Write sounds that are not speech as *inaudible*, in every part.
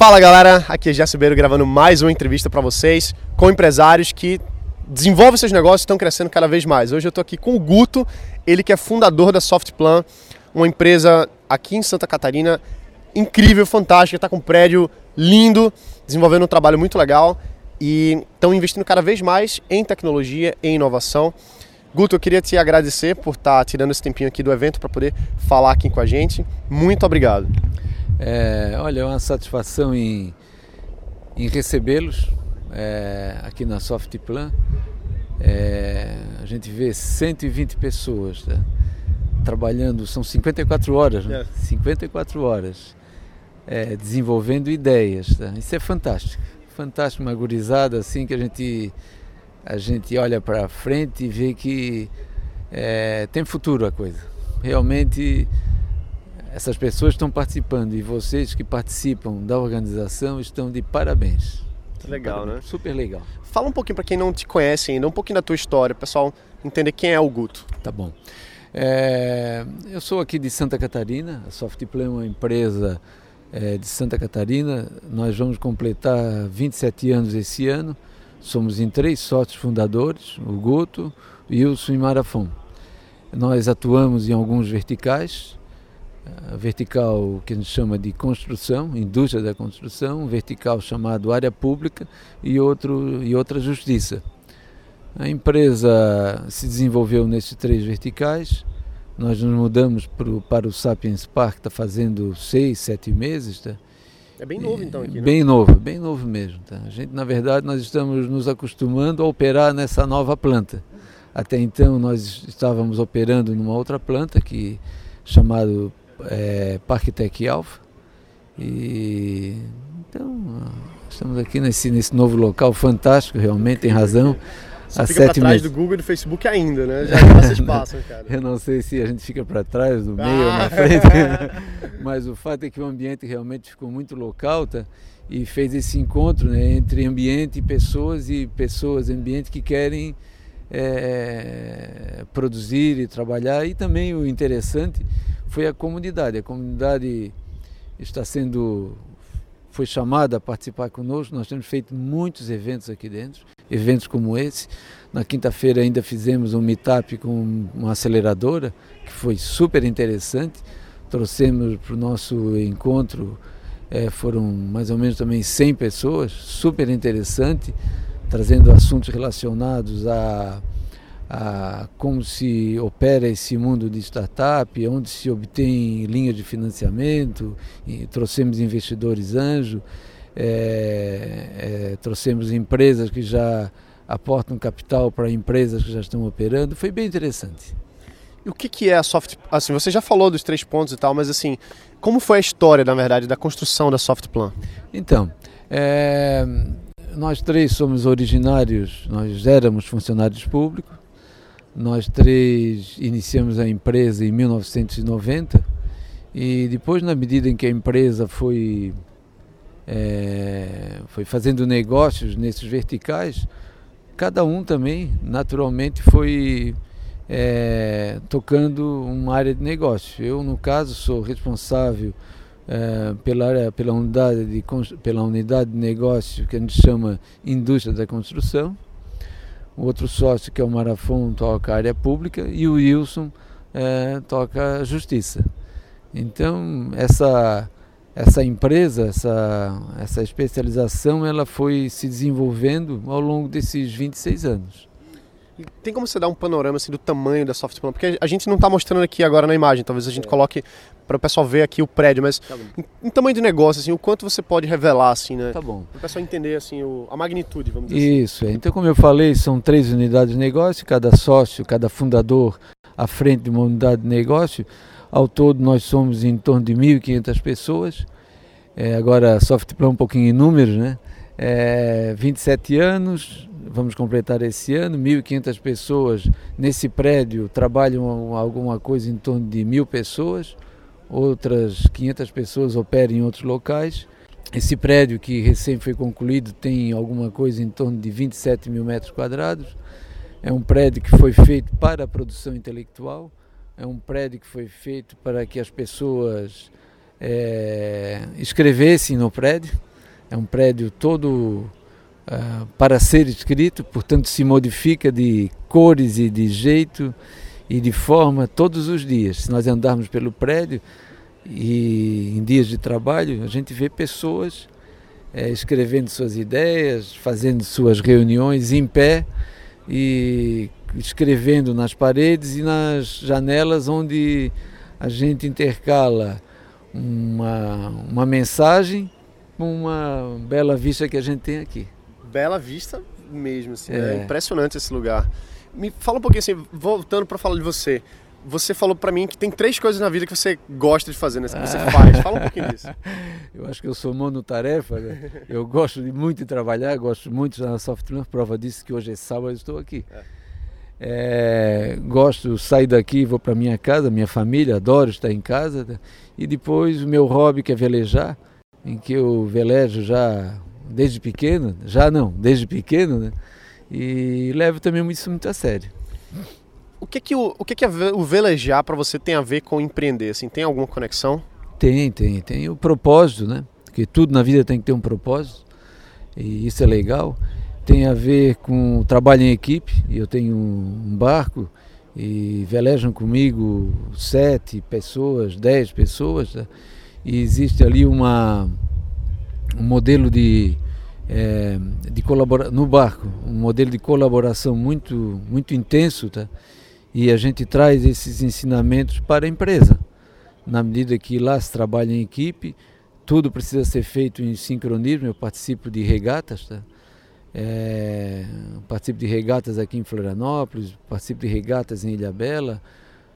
Fala galera, aqui é Jéssica Beiro gravando mais uma entrevista para vocês com empresários que desenvolvem seus negócios e estão crescendo cada vez mais. Hoje eu estou aqui com o Guto, ele que é fundador da Softplan, uma empresa aqui em Santa Catarina incrível, fantástica, está com um prédio lindo, desenvolvendo um trabalho muito legal e estão investindo cada vez mais em tecnologia e inovação. Guto, eu queria te agradecer por estar tá tirando esse tempinho aqui do evento para poder falar aqui com a gente. Muito obrigado. É, olha, é uma satisfação em, em recebê-los é, aqui na Softplan. É, a gente vê 120 pessoas tá? trabalhando, são 54 horas, né? 54 horas, é, desenvolvendo ideias. Tá? Isso é fantástico, fantástico, uma gurizada assim que a gente, a gente olha para frente e vê que é, tem futuro a coisa. Realmente essas pessoas estão participando e vocês que participam da organização estão de parabéns. Legal, parabéns. né? Super legal. Fala um pouquinho para quem não te conhece ainda, um pouquinho da tua história, pessoal entender quem é o Guto. Tá bom. É, eu sou aqui de Santa Catarina, a Softplay é uma empresa é, de Santa Catarina. Nós vamos completar 27 anos esse ano. Somos em três sócios fundadores, o Guto, Wilson e Marafon. Nós atuamos em alguns verticais, a vertical que a gente chama de construção, indústria da construção, um vertical chamado área pública e, outro, e outra justiça. A empresa se desenvolveu nesses três verticais. Nós nos mudamos pro, para o Sapiens Park, está fazendo seis, sete meses. Tá? É bem novo então aqui, né? Bem novo, bem novo mesmo. Tá? A gente, na verdade, nós estamos nos acostumando a operar nessa nova planta. Até então nós estávamos operando numa outra planta que chamado é, Parque Tech Alpha. E então estamos aqui nesse, nesse novo local fantástico, realmente tem razão. Você fica para trás meses. do Google e do Facebook ainda, né? Já *laughs* vocês passam, cara. Eu não sei se a gente fica para trás, no meio ah. ou na frente, *laughs* mas o fato é que o ambiente realmente ficou muito local, tá? E fez esse encontro né, entre ambiente e pessoas e pessoas, ambiente que querem é, produzir e trabalhar. E também o interessante foi a comunidade. A comunidade está sendo foi chamada a participar conosco. Nós temos feito muitos eventos aqui dentro, eventos como esse. Na quinta-feira ainda fizemos um meetup com uma aceleradora, que foi super interessante. Trouxemos para o nosso encontro, é, foram mais ou menos também 100 pessoas, super interessante, trazendo assuntos relacionados a a como se opera esse mundo de startup, onde se obtém linha de financiamento, trouxemos investidores anjo, é, é, trouxemos empresas que já aportam capital para empresas que já estão operando, foi bem interessante. E o que, que é a Soft? Assim, você já falou dos três pontos e tal, mas assim, como foi a história, na verdade, da construção da Softplan? Então, é, nós três somos originários, nós éramos funcionários públicos, nós três iniciamos a empresa em 1990 e depois, na medida em que a empresa foi, é, foi fazendo negócios nesses verticais, cada um também, naturalmente, foi é, tocando uma área de negócio. Eu, no caso, sou responsável é, pela, pela, unidade de, pela unidade de negócio que a gente chama indústria da construção o outro sócio, que é o Marafon, toca a área pública e o Wilson é, toca a justiça. Então, essa, essa empresa, essa, essa especialização, ela foi se desenvolvendo ao longo desses 26 anos. Tem como você dar um panorama assim, do tamanho da Softplan? Porque a gente não está mostrando aqui agora na imagem, talvez a gente é. coloque para o pessoal ver aqui o prédio, mas tá em, em, tamanho de negócio, assim, o quanto você pode revelar, assim, né? Tá bom. Para o pessoal entender, assim, o, a magnitude, vamos dizer assim. Isso, assim. então como eu falei, são três unidades de negócio, cada sócio, cada fundador à frente de uma unidade de negócio. Ao todo nós somos em torno de 1.500 pessoas. É, agora, Softplan um pouquinho em números, né? É, 27 anos, vamos completar esse ano, 1.500 pessoas nesse prédio trabalham alguma coisa em torno de mil pessoas, outras 500 pessoas operam em outros locais. Esse prédio que recém foi concluído tem alguma coisa em torno de 27 mil metros quadrados. É um prédio que foi feito para a produção intelectual, é um prédio que foi feito para que as pessoas é, escrevessem no prédio É um prédio todo uh, para ser escrito, portanto se modifica de cores e de jeito e de forma todos os dias. Se nós andarmos pelo prédio e em dias de trabalho, a gente vê pessoas é, escrevendo suas ideias, fazendo suas reuniões em pé e escrevendo nas paredes e nas janelas onde a gente intercala uma, uma mensagem com uma bela vista que a gente tem aqui. Bela vista mesmo, assim, é. é impressionante esse lugar. Me fala um pouquinho assim, voltando para falar de você. Você falou para mim que tem três coisas na vida que você gosta de fazer, né? Que você ah. faz. Fala um pouquinho disso. *laughs* Eu acho que eu sou monotarefa. Né? Eu gosto de muito de trabalhar, gosto muito da software. Prova disso que hoje é sábado, estou aqui. É. É, gosto, sair daqui, vou para minha casa, minha família, adoro estar em casa. Né? E depois o meu hobby que é velejar, em que eu velejo já desde pequeno, já não, desde pequeno, né? E levo também isso muito a sério. O que que o, o que que o velejar para você tem a ver com empreender? Assim, tem alguma conexão? Tem, tem, tem o propósito, né? Porque tudo na vida tem que ter um propósito e isso é legal. Tem a ver com o trabalho em equipe. Eu tenho um barco e velejam comigo sete pessoas, dez pessoas. Tá? E existe ali uma um modelo de é, de colaborar no barco, um modelo de colaboração muito muito intenso, tá? e a gente traz esses ensinamentos para a empresa. Na medida que lá se trabalha em equipe, tudo precisa ser feito em sincronismo. Eu participo de regatas, tá? É, participo de regatas aqui em Florianópolis, participo de regatas em Ilhabela,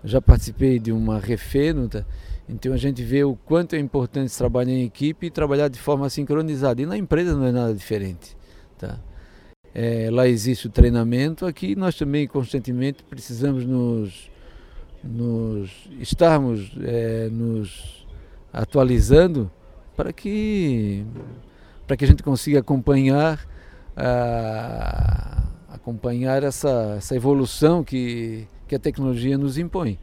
já participei de uma refeno, tá? Então a gente vê o quanto é importante trabalhar em equipe e trabalhar de forma sincronizada. E na empresa não é nada diferente. Tá? É, lá existe o treinamento, aqui nós também constantemente precisamos nos, nos estarmos é, nos atualizando para que, para que a gente consiga acompanhar, a, acompanhar essa, essa evolução que, que a tecnologia nos impõe.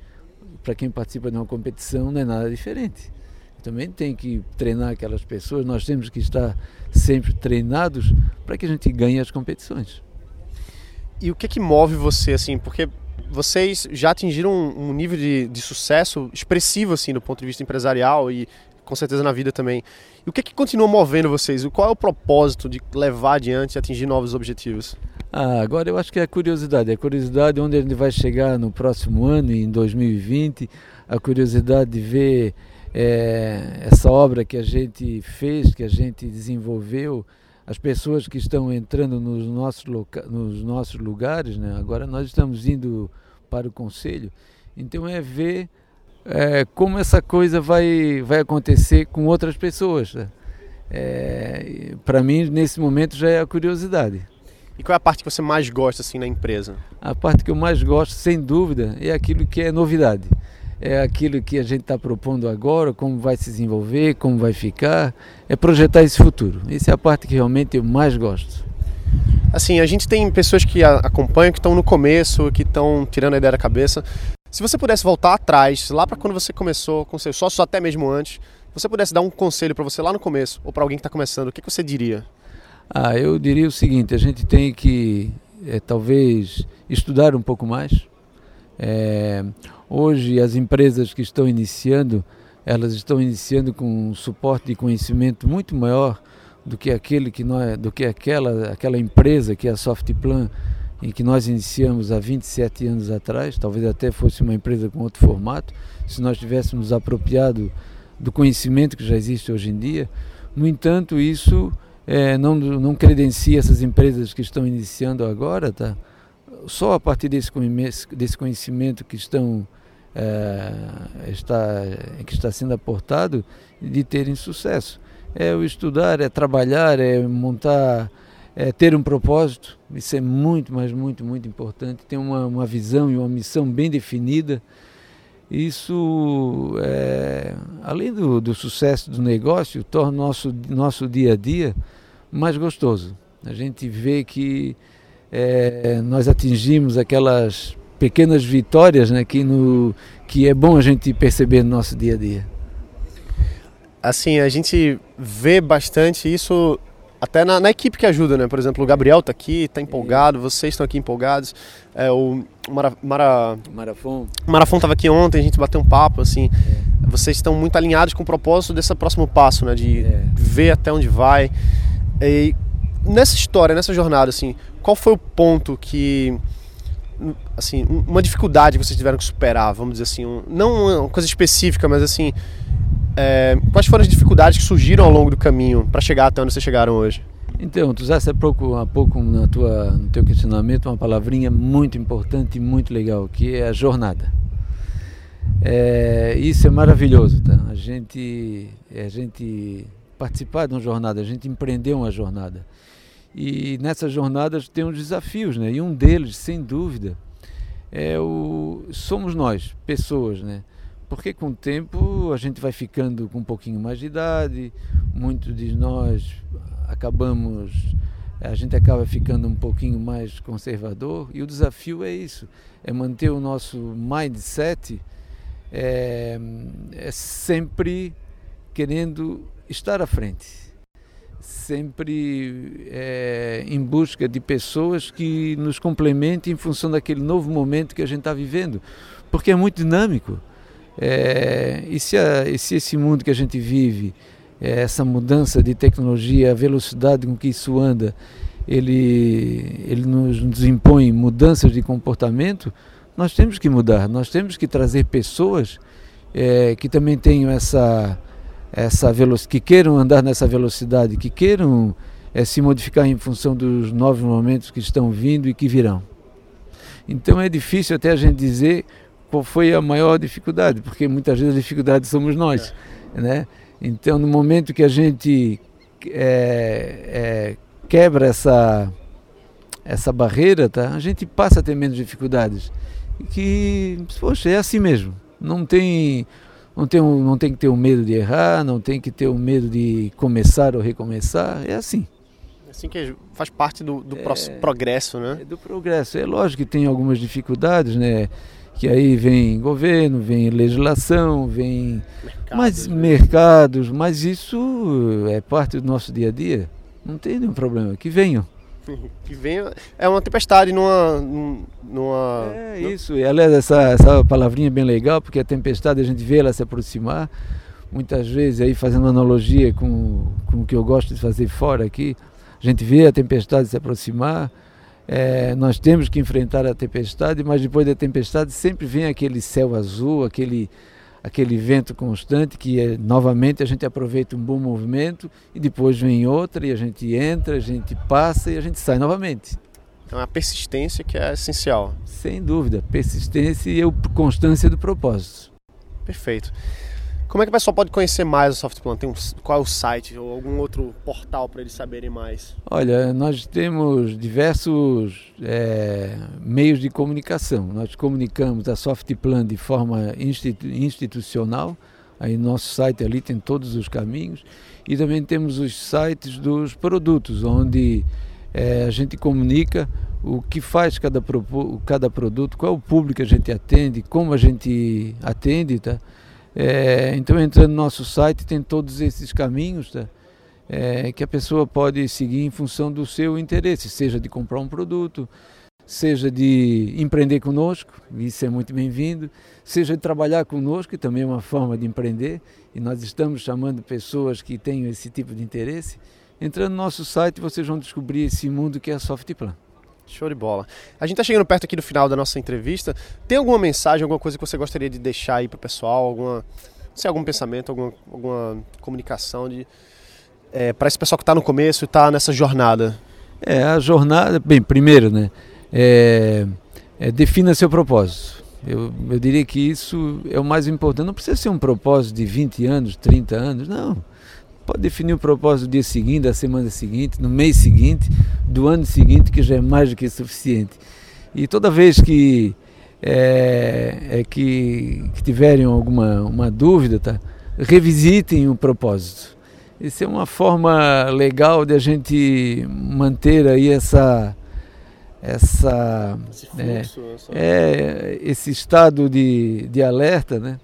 Para quem participa de uma competição não é nada diferente também tem que treinar aquelas pessoas, nós temos que estar sempre treinados para que a gente ganhe as competições. E o que que move você assim? Porque vocês já atingiram um, nível de, de, sucesso expressivo assim do ponto de vista empresarial e com certeza na vida também. E o que que continua movendo vocês? Qual é o propósito de levar adiante e atingir novos objetivos? Ah, agora eu acho que é a curiosidade, a curiosidade onde a gente vai chegar no próximo ano, em 2020, a curiosidade de ver é, essa obra que a gente fez, que a gente desenvolveu, as pessoas que estão entrando nos nossos, nos nossos lugares, né? agora nós estamos indo para o conselho, então é ver é, como essa coisa vai, vai acontecer com outras pessoas. Né? É, para mim, nesse momento, já é a curiosidade. E qual é a parte que você mais gosta assim na empresa? A parte que eu mais gosto, sem dúvida, é aquilo que é novidade é aquilo que a gente está propondo agora, como vai se desenvolver, como vai ficar, é projetar esse futuro. Essa é a parte que realmente eu mais gosto. Assim, a gente tem pessoas que acompanham, que estão no começo, que estão tirando a ideia da cabeça. Se você pudesse voltar atrás, lá para quando você começou com seus sócios, até mesmo antes, você pudesse dar um conselho para você lá no começo, ou para alguém que está começando, o que, que você diria? Ah, eu diria o seguinte: a gente tem que, é, talvez, estudar um pouco mais. É, Hoje as empresas que estão iniciando, elas estão iniciando com um suporte de conhecimento muito maior do que aquele que nós, do que aquela, aquela empresa que é a Softplan em que nós iniciamos há 27 anos atrás, talvez até fosse uma empresa com outro formato, se nós tivéssemos apropriado do conhecimento que já existe hoje em dia. No entanto, isso é, não, não credencia essas empresas que estão iniciando agora, tá? Só a partir desse conhecimento que estão é, está, que está sendo aportado de terem sucesso. É o estudar, é trabalhar, é montar, é ter um propósito. Isso é muito, mas muito, muito importante. Ter uma, uma visão e uma missão bem definida. Isso, é, além do, do sucesso do negócio, torna nosso nosso dia a dia mais gostoso. A gente vê que é, nós atingimos aquelas pequenas vitórias né, que, no, que é bom a gente perceber no nosso dia a dia. assim, a gente vê bastante isso até na, na, equipe que ajuda, né? Por exemplo, o Gabriel está aqui, está empolgado, vocês estão aqui empolgados. É, o Mara, Mara, Marafon. Marafon estava aqui ontem, a gente bateu um papo, assim. É. Vocês estão muito alinhados com o propósito desse próximo passo, né? De é. ver até onde vai. E nessa história, nessa jornada, assim, qual foi o ponto que assim, uma dificuldade que vocês tiveram que superar, vamos dizer assim, um, não uma coisa específica, mas assim, é, quais foram as dificuldades que surgiram ao longo do caminho para chegar até onde vocês chegaram hoje? Então, tu usaste há pouco, há pouco na tua, no teu questionamento uma palavrinha muito importante e muito legal, que é a jornada. É, isso é maravilhoso, tá? A gente, a gente participar de uma jornada, a gente empreender uma jornada. E nessas jornadas tem uns desafios, né? E um deles, sem dúvida, é o somos nós, pessoas, né? Porque com o tempo a gente vai ficando com um pouquinho mais de idade, muitos de nós acabamos, a gente acaba ficando um pouquinho mais conservador e o desafio é isso, é manter o nosso mindset é, é sempre querendo estar à frente, sempre é, em busca de pessoas que nos complementem em função daquele novo momento que a gente está vivendo, porque é muito dinâmico. É, e, se a, e, se esse mundo que a gente vive, é, essa mudança de tecnologia, a velocidade com que isso anda, ele, ele nos, nos impõe mudanças de comportamento, nós temos que mudar, nós temos que trazer pessoas é, que também tenham essa, essa velocidade, que queiram andar nessa velocidade, que queiram é, se modificar em função dos novos momentos que estão vindo e que virão. Então é difícil até a gente dizer qual foi a maior dificuldade, porque muitas vezes a dificuldade somos nós, é. né? Então, no momento que a gente é, é, quebra essa essa barreira, tá? A gente passa a ter menos dificuldades. E que, poxa, é assim mesmo. Não tem não tem, não tem que ter o medo de errar, não tem que ter o medo de começar ou recomeçar. É assim. É assim que faz parte do, do é, progresso, né? É do progresso. É lógico que tem algumas dificuldades, né? Que aí vem governo, vem legislação, vem mercados, mas, né? mercados, mas isso é parte do nosso dia a dia. Não tem nenhum problema, que venham. *laughs* que venham. É uma tempestade numa. numa é isso, e aliás, essa, essa palavrinha é bem legal, porque a tempestade a gente vê ela se aproximar. Muitas vezes, aí fazendo analogia com, com o que eu gosto de fazer fora aqui, a gente vê a tempestade se aproximar é, nós temos que enfrentar a tempestade, mas depois da tempestade sempre vem aquele céu azul, aquele, aquele vento constante que é, novamente a gente aproveita um bom movimento e depois vem outra e a gente entra, a gente passa e a gente sai novamente. Então é a persistência que é essencial. Sem dúvida, persistência e a constância do propósito. Perfeito. Como é que o pessoal pode conhecer mais o Softplan? Tem um, qual é o site ou algum outro portal para eles saberem mais? Olha, nós temos diversos é, meios de comunicação. Nós comunicamos a Softplan de forma institu institucional. Aí no nosso site ali tem todos os caminhos. E também temos os sites dos produtos, onde é, a gente comunica o que faz cada, cada produto, qual é o público que a gente atende, como a gente atende, tá? É, então, entrando no nosso site, tem todos esses caminhos tá? é, que a pessoa pode seguir em função do seu interesse, seja de comprar um produto, seja de empreender conosco, isso é muito bem-vindo, seja de trabalhar conosco, que também é uma forma de empreender, e nós estamos chamando pessoas que tenham esse tipo de interesse. Entrando no nosso site, vocês vão descobrir esse mundo que é a Softplan. Show de bola. A gente está chegando perto aqui do final da nossa entrevista. Tem alguma mensagem, alguma coisa que você gostaria de deixar aí para o pessoal? Alguma, sei, algum pensamento, alguma, alguma comunicação de é, para esse pessoal que está no começo e está nessa jornada? É, a jornada, bem, primeiro, né? É, é, defina seu propósito. Eu, eu diria que isso é o mais importante. Não precisa ser um propósito de 20 anos, 30 anos, não. Pode definir o propósito do dia seguinte, da semana seguinte, no mês seguinte, do ano seguinte, que já é mais do que suficiente. E toda vez que, é, é que, que, tiverem alguma uma dúvida, tá? revisitem o propósito. Isso é uma forma legal de a gente manter aí essa essa esse, fluxo, é, essa... é, esse estado de, de alerta, né?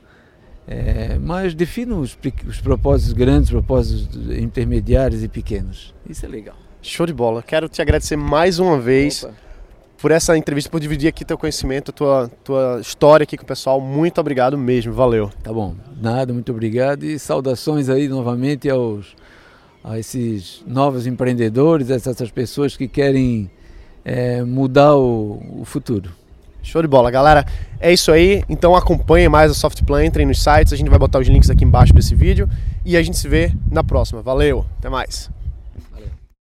É, mas defino os, os propósitos grandes, propósitos intermediários e pequenos. Isso é legal. Show de bola. Quero te agradecer mais uma vez Opa. por essa entrevista, por dividir aqui teu conhecimento, tua, tua história aqui com o pessoal. Muito obrigado mesmo. Valeu. Tá bom. Nada, muito obrigado e saudações aí novamente aos a esses novos empreendedores, essas pessoas que querem é, mudar o, o futuro. Show de bola, galera. É isso aí. Então acompanhem mais a Softplan, entrem nos sites, a gente vai botar os links aqui embaixo desse vídeo e a gente se vê na próxima. Valeu, até mais.